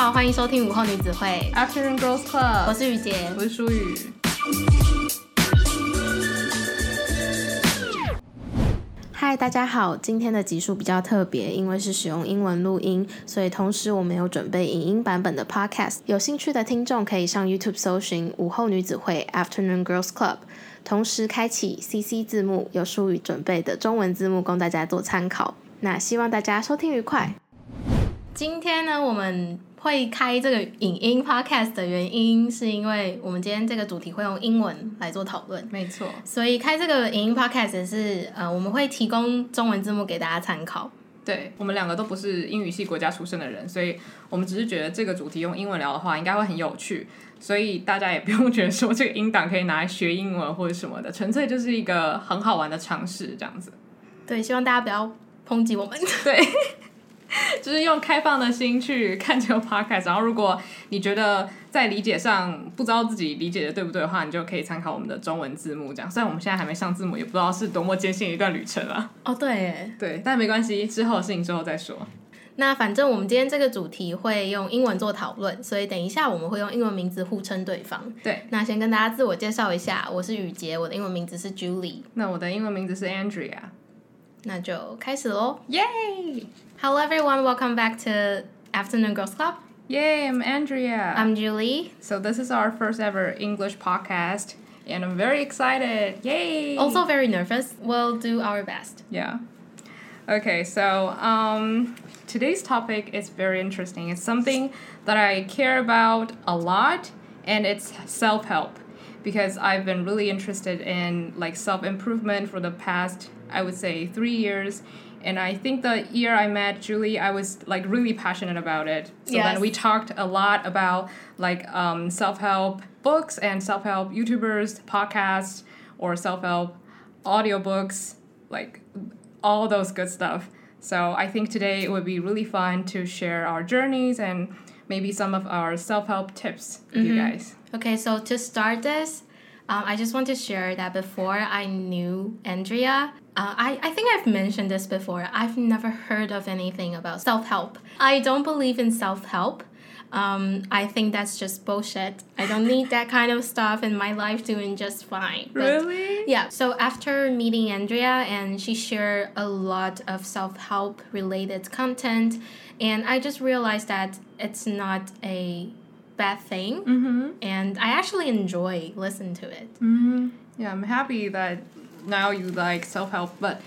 好，欢迎收听午后女子会，Afternoon Girls Club，我是雨洁。我是舒雨。嗨，大家好，今天的集数比较特别，因为是使用英文录音，所以同时我们有准备影音版本的 podcast。有兴趣的听众可以上 YouTube 搜寻“午后女子会 Afternoon Girls Club”，同时开启 CC 字幕，有淑语准备的中文字幕供大家做参考。那希望大家收听愉快。今天呢，我们会开这个影音 podcast 的原因，是因为我们今天这个主题会用英文来做讨论。没错，所以开这个影音 podcast 是呃，我们会提供中文字幕给大家参考。对我们两个都不是英语系国家出身的人，所以我们只是觉得这个主题用英文聊的话，应该会很有趣。所以大家也不用觉得说这个音档可以拿来学英文或者什么的，纯粹就是一个很好玩的尝试，这样子。对，希望大家不要抨击我们。对，就是用开放的心去看这个 podcast。然后，如果你觉得在理解上不知道自己理解的对不对的话，你就可以参考我们的中文字幕。这样，虽然我们现在还没上字幕，也不知道是多么艰辛的一段旅程啊。哦，对耶，对，但没关系，之后的事情之后再说。那反正我们今天这个主题会用英文做讨论，所以等一下我们会用英文名字互称对方。对，那先跟大家自我介绍一下，我是雨洁，我的英文名字是 Julie。那我的英文名字是 Andrea。那就开始喽。Yay! Hello everyone, welcome back to Afternoon Girls Club. Yay, I'm Andrea. I'm Julie. so this is our first ever English podcast, and I'm very excited. Yay! Also very nervous. We'll do our best. Yeah. Okay, so um, today's topic is very interesting. It's something that I care about a lot, and it's self help because I've been really interested in like self improvement for the past, I would say, three years. And I think the year I met Julie, I was like really passionate about it. So Yes. then we talked a lot about like um, self help books and self help YouTubers, podcasts, or self help audiobooks, like all those good stuff. So I think today it would be really fun to share our journeys and maybe some of our self help tips with you guys. Okay, so to start this, um, I just want to share that before I knew Andrea, uh, I, I think I've mentioned this before. I've never heard of anything about self help. I don't believe in self help. Um, I think that's just bullshit. I don't need that kind of stuff in my life doing just fine. But- Really? yeah, so after meeting Andrea, and she shared a lot of self help related content, and I just realized that it's not a bad thing, Mm-hmm. and I actually enjoy listening to it. Mm-hmm. Yeah, I'm happy that now you like self help. But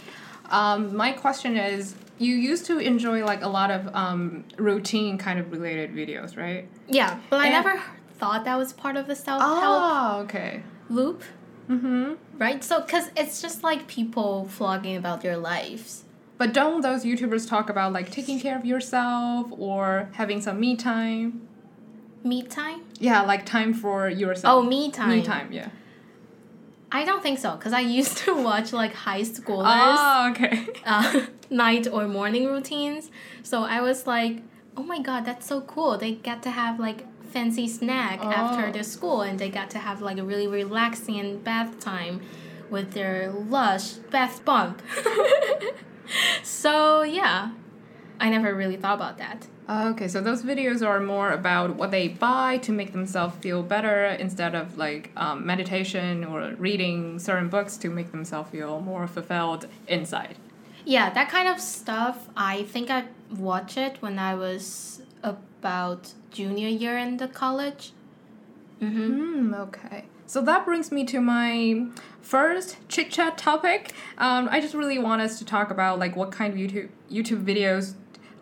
um, my question is you used to enjoy like a lot of um, routine kind of related videos, right? Yeah, but I never thought that was part of the self help Oh, okay. loop, Mm-hmm. right? So, because it's just like people vlogging about their lives. But don't those YouTubers talk about like taking care of yourself or having some me time? Me time? Yeah, like time for yourself. Oh, me time. Me time, yeah. I don't think so, because I used to watch like high schoolers. Oh, okay. uh, night or morning routines. So I was like, oh my god, that's so cool. They get to have like fancy snack after Oh. the school and they got to have like a really relaxing bath time with their lush bath bomb. so yeah, I never really thought about that. Okay, so those videos are more about what they buy to make themselves feel better instead of like um, meditation or reading certain books to make themselves feel more fulfilled inside. Yeah, that kind of stuff. I think I watched it when I was about junior year in the college. Mm-hmm. Hmm, okay. So that brings me to my first chit chat topic. Um, I just really want us to talk about like what kind of YouTube YouTube videos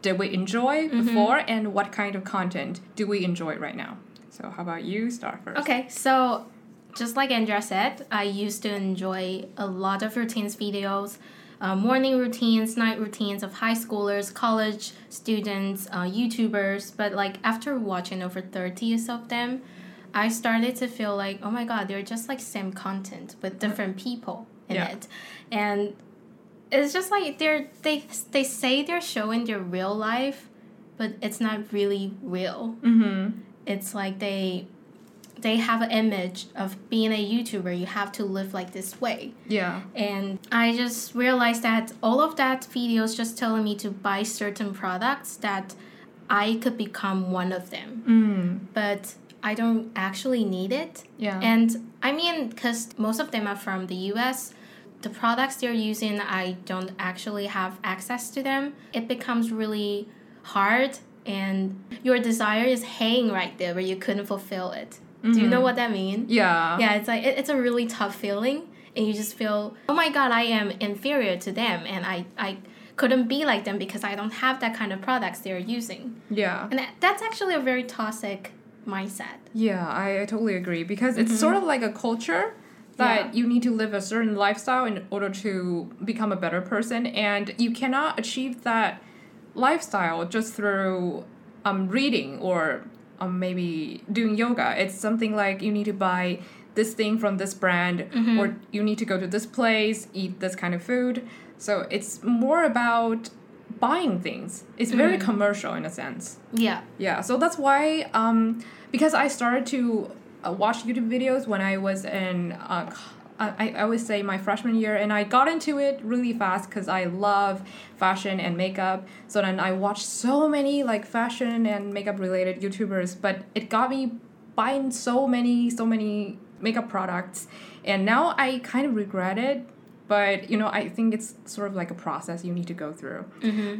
did we enjoy before and what kind of content do we enjoy right now. So how about you start first? Okay, so just like Andrea said, I used to enjoy a lot of routines videos, uh, morning routines, night routines of high schoolers, college students, uh, YouTubers. But like after watching over 30 of them, I started to feel like, oh my god, they're just like same content with different people in Yeah. it. And it's just like they're they they say they're showing their real life, but it's not really real Mm-hmm. it's like they they have an image of being a YouTuber, you have to live like this way. Yeah. And I just realized that all of that videos just telling me to buy certain products that I could become one of them. Mm. But I don't actually need it. Yeah. And I mean, because most of them are from the US, the products they're using, I don't actually have access to them. It becomes really hard, and your desire is hanging right there where you couldn't fulfill it. Do you know mm-hmm. what that means? yeah. Yeah, it's like it, it's a really tough feeling, and you just feel, oh my god, I am inferior to them, and I I couldn't be like them because I don't have that kind of products they're using, Yeah. and that, that's actually a very toxic mindset. Yeah, I, I totally agree because it's mm-hmm. sort of like a culture that Yeah. you need to live a certain lifestyle in order to become a better person, and you cannot achieve that lifestyle just through um, reading or um, maybe doing yoga. It's something like you need to buy this thing from this brand, or you need to go to this place, eat this kind of food. So it's more about buying things. It's very commercial in a sense. Yeah. Yeah, so that's why, um, because I started to uh, watch YouTube videos when I was in, uh, I, I would say my freshman year, and I got into it really fast because I love fashion and makeup. So then I watched so many like fashion and makeup related YouTubers, but it got me buying so many, so many makeup products, and now I kind of regret it. But you know, I think it's sort of like a process you need to go through.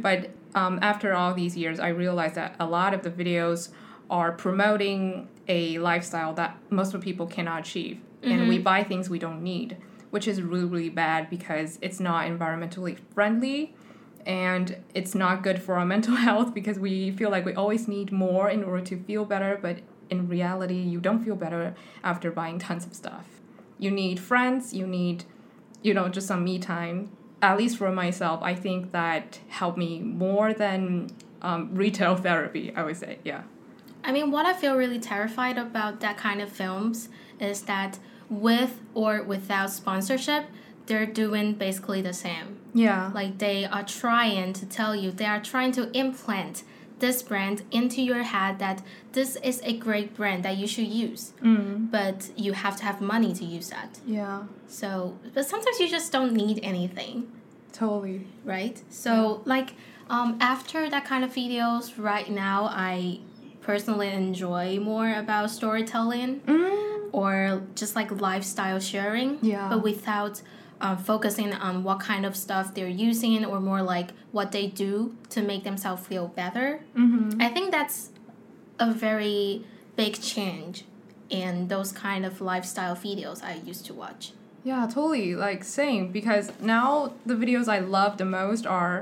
But um, after all these years, I realized that a lot of the videos are promoting a lifestyle that most of people cannot achieve. And we buy things we don't need, which is really, really bad because it's not environmentally friendly and it's not good for our mental health because we feel like we always need more in order to feel better. But in reality, you don't feel better after buying tons of stuff. You need friends, you need you know, just some me time. At least for myself, I think that helped me more than um, retail therapy, I would say. Yeah. I mean, what I feel really terrified about that kind of films is that with or without sponsorship, they're doing basically the same. Yeah. Like they are trying to tell you, they are trying to implant this brand into your head that this is a great brand that you should use. Mm. But you have to have money to use that. Yeah. So, but sometimes you just don't need anything. Totally. right? So like um, after that kind of videos, right now I personally enjoy more about storytelling Mm. or just like lifestyle sharing, Yeah. but without um, focusing on what kind of stuff they're using or more like what they do to make themselves feel better. Mm-hmm. I think that's a very big change in those kind of lifestyle videos I used to watch. Yeah, totally. Like, same. Because now the videos I love the most are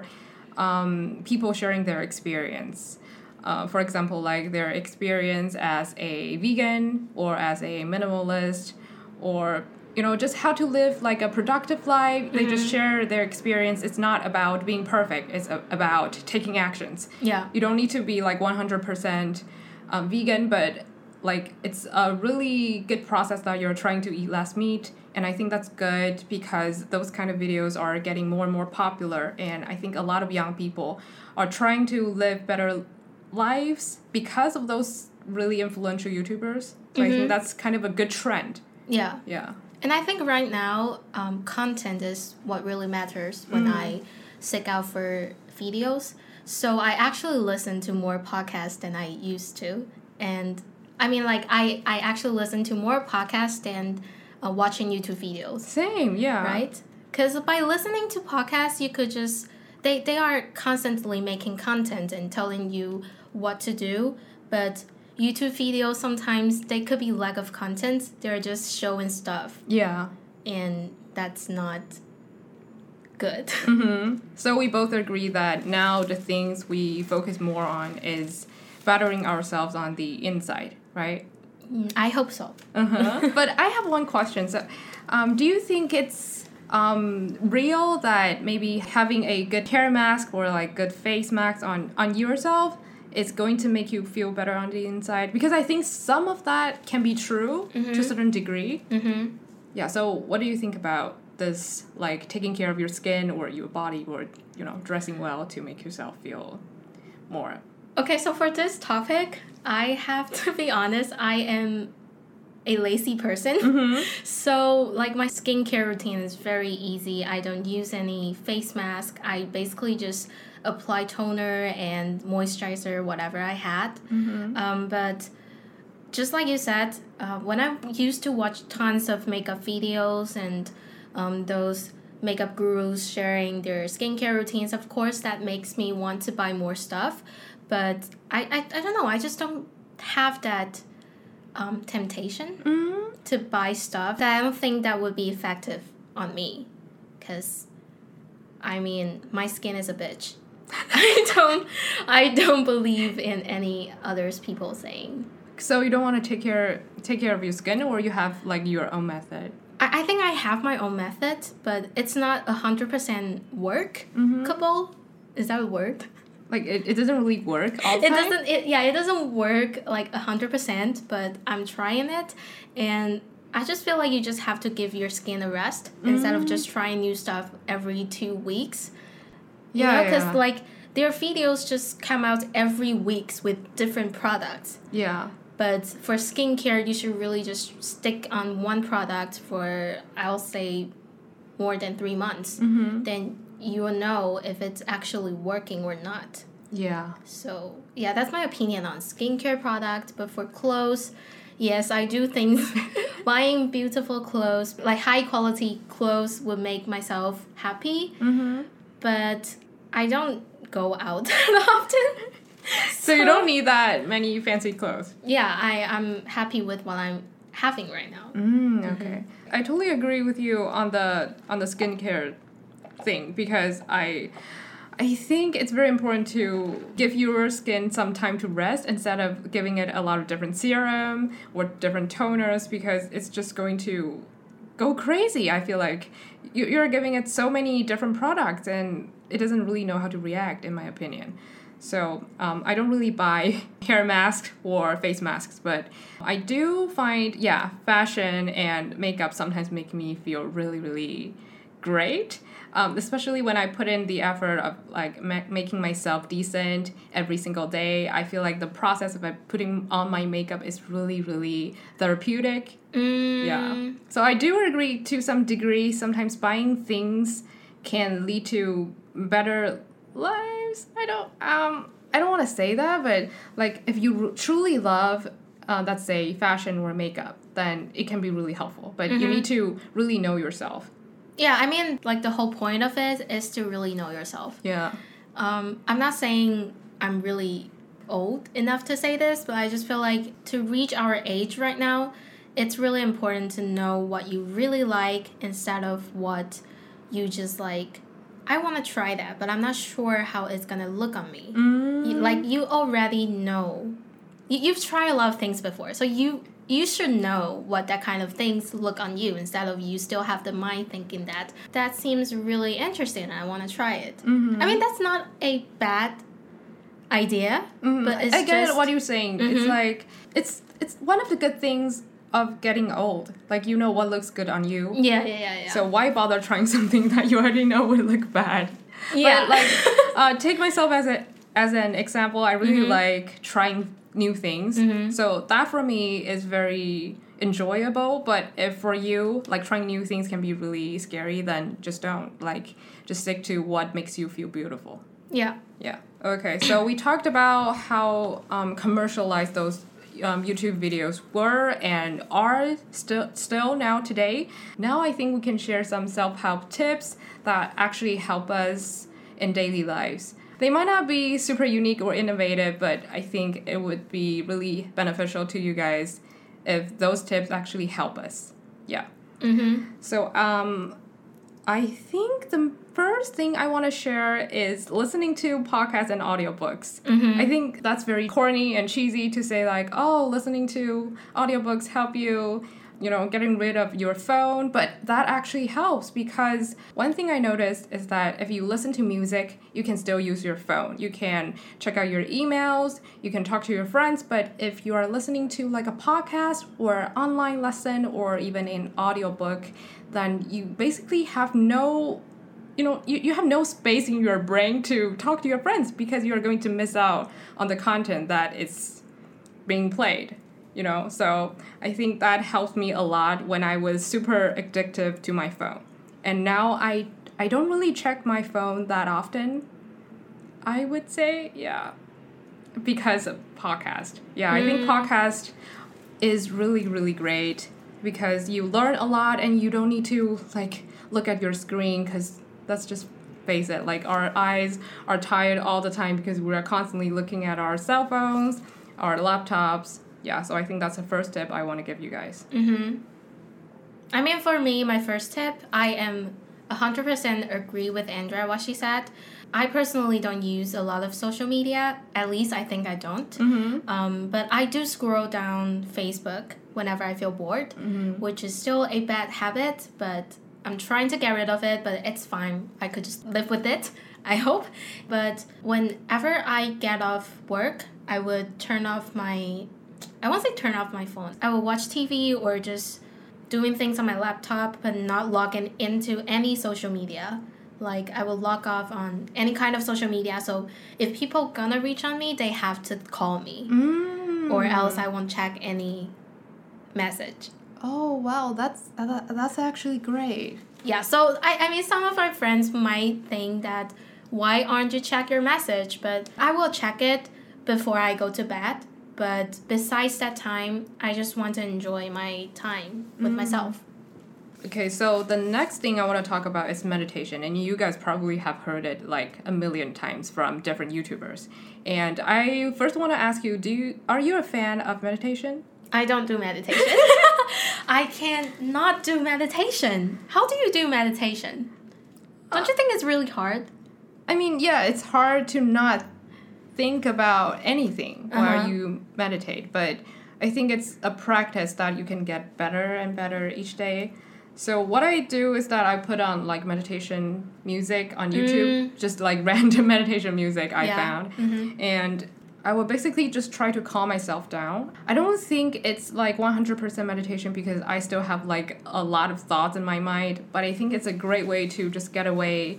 um, people sharing their experience. Uh, for example, like their experience as a vegan or as a minimalist or you know just how to live like a productive life. They just share their experience. It's not about being perfect. It's a- about taking actions. Yeah. you don't need to be like 100% um, vegan but like it's a really good process that you're trying to eat less meat. And i think that's good because those kind of videos are getting more and more popular. And i think a lot of young people are trying to live better lives because of those really influential youtubers so i think that's kind of a good trend. Yeah. yeah. And I think right now, um, content is what really matters when I seek out for videos. So I actually listen to more podcasts than I used to, and I mean, like I I actually listen to more podcasts than uh, watching YouTube videos, same yeah. Right? Because by listening to podcasts, you could just they they are constantly making content and telling you what to do, but YouTube videos sometimes they could be lack of content. They're just showing stuff yeah and that's not good. So we both agree that now the things we focus more on is bettering ourselves on the inside, right? I hope so. Uh-huh. but I have one question. So, um, do you think it's um, real that maybe having a good hair mask or like good face mask on on yourself is going to make you feel better on the inside? Because I think some of that can be true to a certain degree. Mm-hmm. Yeah. So, what do you think about this? Like taking care of your skin or your body, or you know, dressing well to make yourself feel more. Okay, so for this topic, I have to be honest, I am a lazy person. So, like, my skincare routine is very easy. I don't use any face mask. I basically just apply toner and moisturizer, whatever I had. Um, but just like you said, uh, when I used to watch tons of makeup videos and um, those makeup gurus sharing their skincare routines, of course, that makes me want to buy more stuff. But I, I, I don't know, I just don't have that um, temptation to buy stuff that I don't think that would be effective on me. Because, I mean, my skin is a bitch. I don't I don't believe in any others people saying So you don't want to take care take care of your skin, or you have like your own method. I, I think I have my own method, but it's not a hundred percent workable. Mm-hmm. Is that a word? Like it, it doesn't really work all the It time. doesn't. It, yeah, it doesn't work like a hundred percent, but I'm trying it, and I just feel like you just have to give your skin a rest instead of mm-hmm. just trying new stuff every two weeks. You Yeah, know, because yeah. like their videos just come out every weeks with different products. Yeah. But for skincare, you should really just stick on one product for, I'll say, more than three months. Mm-hmm. Then you will know if it's actually working or not. Yeah. So, yeah, that's my opinion on skincare product. But for clothes, yes, I do think buying beautiful clothes, like high quality clothes, would make myself happy. Mm-hmm. But I don't go out that often. So you don't need that many fancy clothes. Yeah, I, I'm happy with what I'm having right now. Mm, okay. I totally agree with you on the on the skincare thing because I I think it's very important to give your skin some time to rest instead of giving it a lot of different serum or different toners because it's just going to go crazy. I feel like you, you're giving it so many different products and it doesn't really know how to react, in my opinion. So um, I don't really buy hair masks or face masks, but I do find, yeah, fashion and makeup sometimes make me feel really, really great. Um, especially when I put in the effort of like ma- making myself decent every single day. I feel like the process of putting on my makeup is really, really therapeutic. Mm, Yeah. So I do agree to some degree. Sometimes buying things can lead to better lives. I don't um I don't want to say that, but like if you r- truly love uh, let's say fashion or makeup, then it can be really helpful. But you need to really know yourself. Yeah, I mean, like the whole point of it is to really know yourself. Yeah. Um, I'm not saying I'm really old enough to say this, but I just feel like to reach our age right now, it's really important to know what you really like instead of what you just like. I want to try that, but I'm not sure how it's gonna look on me. You- mm. like you already know, you, you've tried a lot of things before, so you you should know what that kind of things look on you instead of you still have the mind thinking that that seems really interesting and I want to try it. I mean mm-hmm. that's not a bad idea, mm-hmm. but it's I get just what you're saying. It's mm-hmm. like it's it's one of the good things of getting old. Like you know what looks good on you. yeah yeah yeah yeah. So why bother trying something that you already know would look bad? Yeah. But like, uh, take myself as a as an example. I really like trying new things. So that for me is very enjoyable. But if for you, like trying new things can be really scary, then just don't. Like, just stick to what makes you feel beautiful. yeah. Yeah. Okay. So we talked about how um, commercialized those um, YouTube videos were and are still still now today. Now I think we can share some self help tips that actually help us in daily lives. They might not be super unique or innovative, but I think it would be really beneficial to you guys if those tips actually help us. Yeah. Mm-hmm. So um, I think the first thing I want to share is listening to podcasts and audiobooks. Mm-hmm. I think that's very corny and cheesy to say like, oh, listening to audiobooks help you, you know, getting rid of your phone, but that actually helps because one thing I noticed is that if you listen to music, you can still use your phone. You can check out your emails, you can talk to your friends, but if you are listening to like a podcast or online lesson or even an audiobook, then you basically have no you know you, you have no space in your brain to talk to your friends because you're going to miss out on the content that is being played you know? So I think that helped me a lot when I was super addictive to my phone. And now I I don't really check my phone that often. I would say, yeah. Because of podcast. Yeah, I think mm. podcast is really, really great because you learn a lot and you don't need to like look at your screen because that's just face it like our eyes are tired all the time because we're constantly looking at our cell phones our laptops yeah so i think that's the first tip i want to give you guys Hmm. I mean, for me, my first tip, I am 100% agree with Andrea what she said. I personally don't use a lot of social media. At least I think I don't. Hmm. Um, but I do scroll down Facebook whenever I feel bored, Hmm. which is still a bad habit, but I'm trying to get rid of it, but it's fine. I could just live with it, I hope. But whenever I get off work, I would turn off my I won't say turn off my phone. I will watch TV or just doing things on my laptop, but not logging into any social media. Like I will log off on any kind of social media. So if people gonna reach on me, they have to call me, or else I won't check any message. oh wow that's uh, that's actually great Yeah. So I, I mean, some of my friends might think that why aren't you check your message? But I will check it before I go to bed. But besides that time, I just want to enjoy my time with mm. myself. Okay, so the next thing I want to talk about is meditation, and you guys probably have heard it like a million times from different YouTubers. And I first want to ask you, do you are you a fan of meditation? I don't do meditation. I can not do meditation. How do you do meditation? Don't uh, you think it's really hard? I mean, yeah, it's hard to not think about anything Uh-huh. while you meditate, but I think it's a practice that you can get better and better each day. So what I do is that I put on like meditation music on YouTube, just like random meditation music I Yeah. found. And I will basically just try to calm myself down. I don't think it's like 100% meditation because I still have like a lot of thoughts in my mind, but I think it's a great way to just get away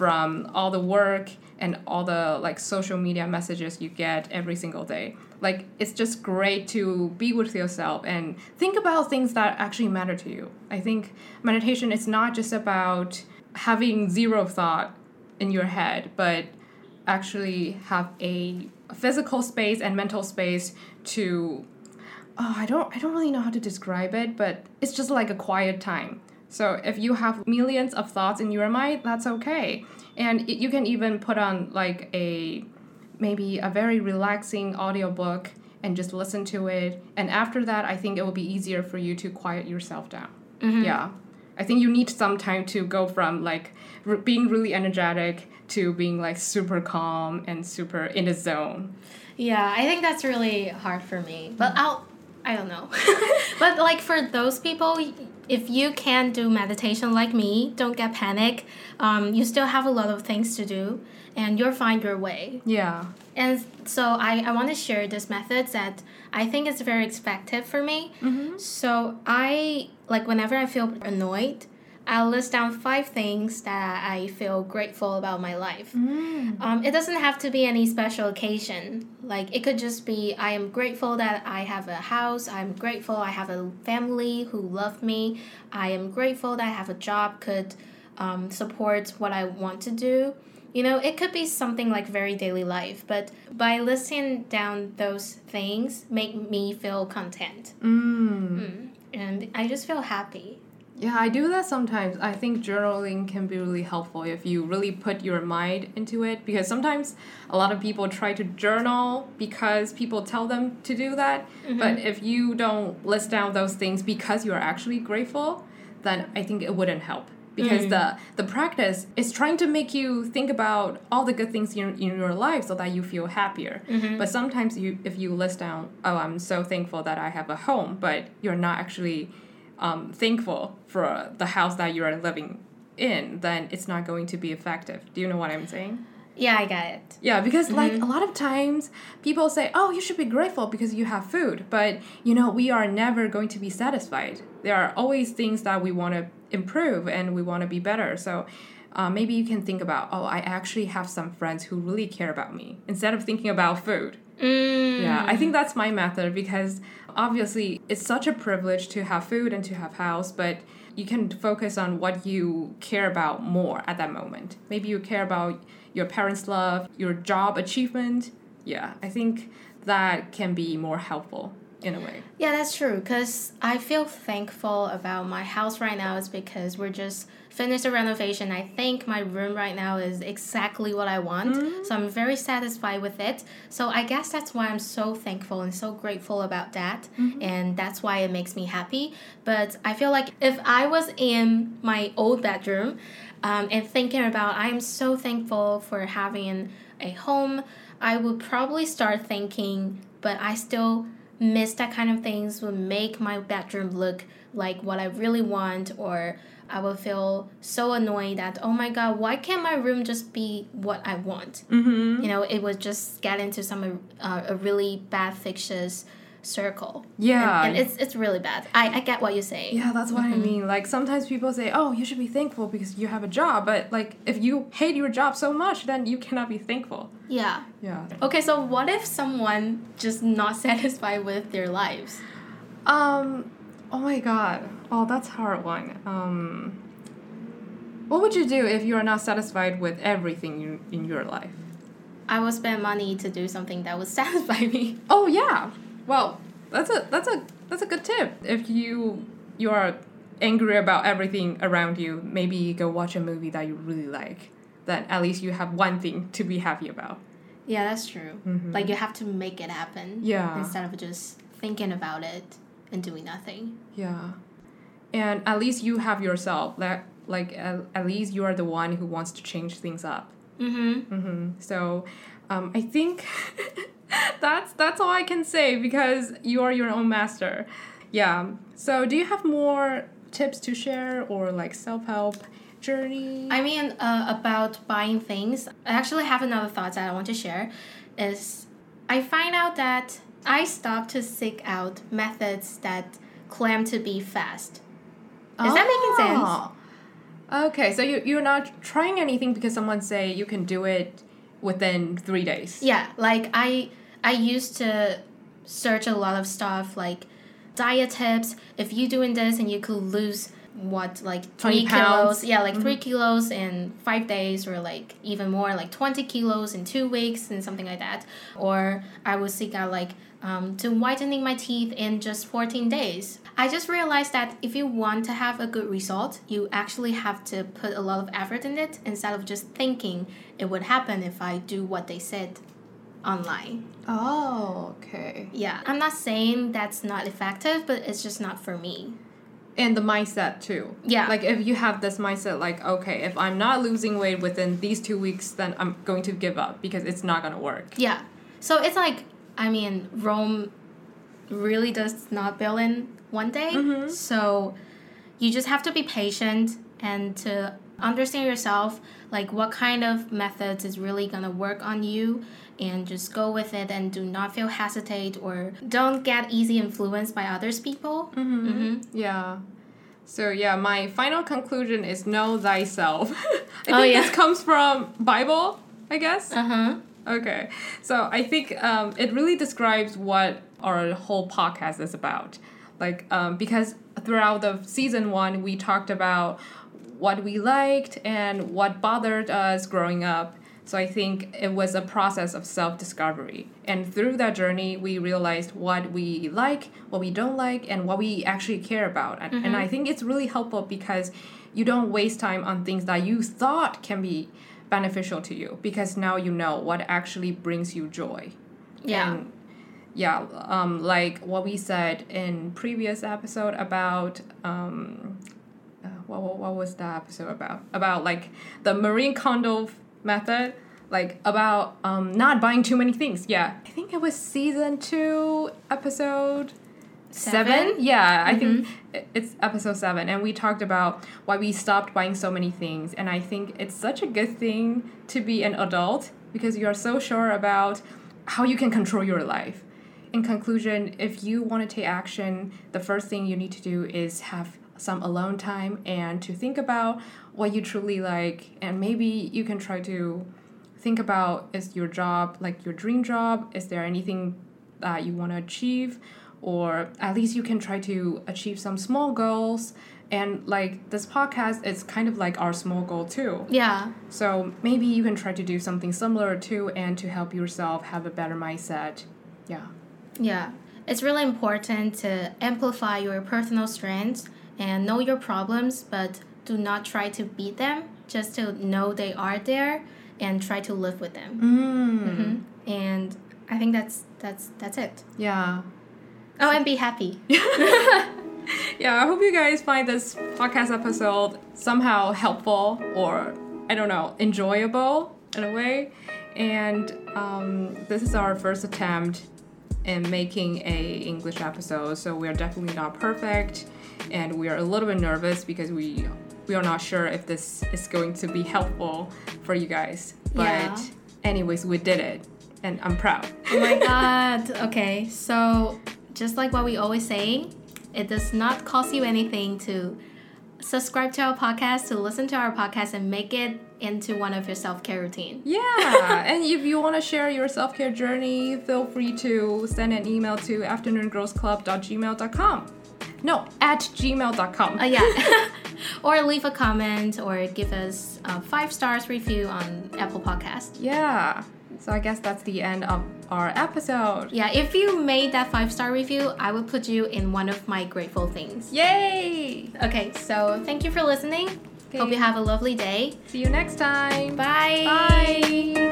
from all the work and all the like social media messages you get every single day. Like it's just great to be with yourself and think about things that actually matter to you. I think meditation is not just about having zero thought in your head, but actually have a physical space and mental space to oh, I don't I don't really know how to describe it, but it's just like a quiet time. So if you have millions of thoughts in your mind, that's okay. And it, you can even put on like a maybe a very relaxing audiobook and just listen to it. And after that, I think it will be easier for you to quiet yourself down. Mm-hmm. Yeah. I think you need some time to go from like r- being really energetic to being like super calm and super in the zone. Yeah, I think that's really hard for me. But mm. I'll I don't know. but like for those people, if you can do meditation like me, don't get panic. Um, you still have a lot of things to do, and you'll find your way. Yeah. And so I, I want to share this method that I think is very effective for me. So I like whenever I feel annoyed, I'll list down five things that I feel grateful about my life. Um, it doesn't have to be any special occasion. Like it could just be I am grateful that I have a house. I'm grateful I have a family who love me. I am grateful that I have a job could um, support what I want to do. You know, it could be something like very daily life, but by listing down those things, make me feel content, Mm. and I just feel happy. Yeah, I do that sometimes. I think journaling can be really helpful if you really put your mind into it because sometimes a lot of people try to journal because people tell them to do that. Mm-hmm. But if you don't list down those things because you're actually grateful, then I think it wouldn't help. Because mm. the the practice is trying to make you think about all the good things in, in your life so that you feel happier. Mm-hmm. But sometimes you if you list down, oh, I'm so thankful that I have a home, but you're not actually um, thankful for the house that you are living in, then it's not going to be effective. Do you know what I'm saying? Yeah, I get it. Yeah, because like a lot of times people say, "Oh, you should be grateful because you have food," but you know we are never going to be satisfied. There are always things that we want to improve and we want to be better. So. Uh, maybe you can think about, oh, I actually have some friends who really care about me instead of thinking about food. Mm. Yeah, I think that's my method because obviously it's such a privilege to have food and to have house, but you can focus on what you care about more at that moment. Maybe you care about your parents' love, your job achievement. Yeah, I think that can be more helpful in a way. Yeah, that's true. Because I feel thankful about my house right now is because we're just finished the renovation. I think my room right now is exactly what I want. So I'm very satisfied with it. So I guess that's why I'm so thankful and so grateful about that. And that's why it makes me happy. But I feel like if I was in my old bedroom um, and thinking about, I'm so thankful for having a home, I would probably start thinking, but I still miss that kind of things would make my bedroom look like what I really want or I will feel so annoyed that oh my god why can't my room just be what I want Mm-hmm. you know it would just get into some uh, a really bad vicious circle Yeah. and, and it's it's really bad I, I get what you're saying Yeah, that's what I mean. Like sometimes people say, "Oh, you should be thankful because you have a job," but like if you hate your job so much, then you cannot be thankful. yeah Yeah. okay so what if someone just not satisfied with their lives Um. Oh my God. Oh, that's a hard one. Um. What would you do if you are not satisfied with everything you, in your life? I will spend money to do something that would satisfy me Oh yeah. Well, that's a that's a that's a good tip. If you you are angry about everything around you, maybe go watch a movie that you really like. Then at least you have one thing to be happy about. Yeah, that's true. Like you have to make it happen. Yeah. Instead of just thinking about it and doing nothing. Yeah. And at least you have yourself. Like like at, at least you are the one who wants to change things up. Mm-hmm. hmm So, um, I think that's that's all I can say because you are your own master. Yeah. So, do you have more tips to share or like self help journey? I mean, uh, about buying things, I actually have another thought that I want to share. Is I find out that I stopped to seek out methods that claim to be fast. Is that making ah. sense? Oh. Okay, so you you're not trying anything because someone say you can do it within three days. Yeah, like I I used to search a lot of stuff like diet tips. If you doing this and you could lose what like 20 three kilos, yeah, like three kilos in five days, or like even more, like twenty kilos in two weeks and something like that. Or I would seek out like um, to whitening my teeth in just fourteen days. I just realized that if you want to have a good result, you actually have to put a lot of effort in it instead of just thinking it would happen if I do what they said online. Oh, okay. Yeah, I'm not saying that's not effective, but it's just not for me. And the mindset too. Yeah. Like if you have this mindset, like okay, if I'm not losing weight within these two weeks, then I'm going to give up because it's not gonna work. Yeah. So it's like, I mean, Rome really does not build in one day. Mm-hmm. So you just have to be patient and to understand yourself, like what kind of methods is really going to work on you and just go with it and do not feel hesitate or don't get easy influenced by others people. Mm-hmm. Yeah. So yeah, my final conclusion is know thyself. I think Oh, yeah. this comes from Bible, I guess. Uh-huh. Okay. So I think um, it really describes what our whole podcast is about. Like, um, because throughout the season one, we talked about what we liked and what bothered us growing up. So I think it was a process of self discovery. And through that journey, we realized what we like, what we don't like, and what we actually care about. And, and I think it's really helpful because you don't waste time on things that you thought can be beneficial to you because now you know what actually brings you joy. Yeah. And yeah, um, like what we said in previous episode about um, what, what what was that episode about? About like the Marie Kondo method, like about um, not buying too many things. Yeah, I think it was season two episode Seven? Yeah, I think it's episode seven, and we talked about why we stopped buying so many things, and I think it's such a good thing to be an adult because you are so sure about how you can control your life. In conclusion, if you want to take action, the first thing you need to do is have some alone time and to think about what you truly like, and maybe you can try to think about is your job like your dream job? Is there anything that you want to achieve? Or at least you can try to achieve some small goals. And like this podcast is kind of like our small goal too. Yeah. So maybe you can try to do something similar too and to help yourself have a better mindset. Yeah. Yeah. It's really important to amplify your personal strengths and know your problems, but do not try to beat them, just to know they are there and try to live with them. Mm. And I think that's that's that's it. Yeah. Oh, and be happy. Yeah, I hope you guys find this podcast episode somehow helpful or, I don't know, enjoyable in a way. And um, this is our first attempt in making a English episode, so we are definitely not perfect, and we are a little bit nervous because we we are not sure if this is going to be helpful for you guys. But Yeah. anyways, we did it, and I'm proud. oh my god. Okay, so just like what we always say, it does not cost you anything to subscribe to our podcast, to listen to our podcast, and make it into one of your self care routine. Yeah, and if you want to share your self care journey, feel free to send an email to afternoongirlsclub.gmail.com. No, at gmail.com. Uh, yeah. or leave a comment or give us a five stars review on Apple Podcast. yeah, so I guess that's the end of our episode. Yeah, if you made that five star review, I will put you in one of my grateful things. Yay! Okay, so thank you for listening. Hope you have a lovely day. See you next time. Bye. Bye.